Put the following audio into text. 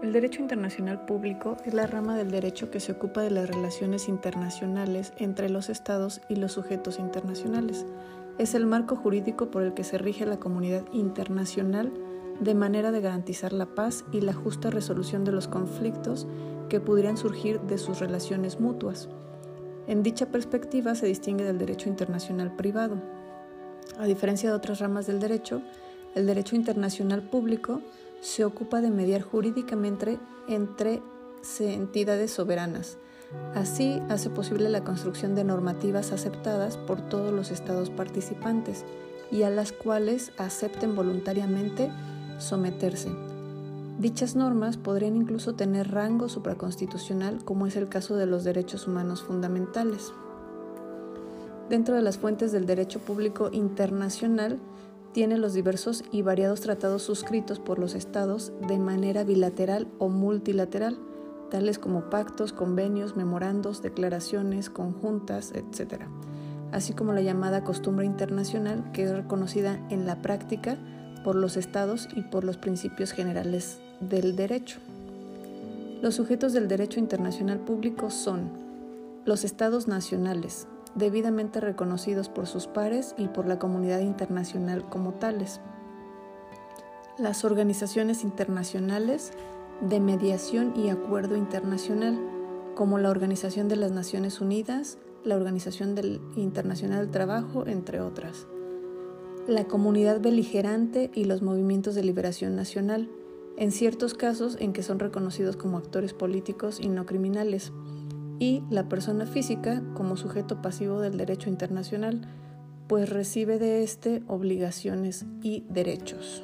El derecho internacional público es la rama del derecho que se ocupa de las relaciones internacionales entre los estados y los sujetos internacionales. Es el marco jurídico por el que se rige la comunidad internacional de manera de garantizar la paz y la justa resolución de los conflictos que pudieran surgir de sus relaciones mutuas. En dicha perspectiva se distingue del derecho internacional privado. A diferencia de otras ramas del derecho, el derecho internacional público se ocupa de mediar jurídicamente entre entidades soberanas. Así hace posible la construcción de normativas aceptadas por todos los estados participantes y a las cuales acepten voluntariamente someterse. Dichas normas podrían incluso tener rango supraconstitucional, como es el caso de los derechos humanos fundamentales. Dentro de las fuentes del derecho público internacional, tiene los diversos y variados tratados suscritos por los estados de manera bilateral o multilateral, tales como pactos, convenios, memorandos, declaraciones conjuntas, etc., así como la llamada costumbre internacional que es reconocida en la práctica por los estados y por los principios generales del derecho. Los sujetos del derecho internacional público son los estados nacionales, debidamente reconocidos por sus pares y por la comunidad internacional como tales. Las organizaciones internacionales de mediación y acuerdo internacional, como la Organización de las Naciones Unidas, la Organización Internacional del Trabajo, entre otras. La comunidad beligerante y los movimientos de liberación nacional, en ciertos casos en que son reconocidos como actores políticos y no criminales y la persona física como sujeto pasivo del derecho internacional, pues recibe de éste obligaciones y derechos.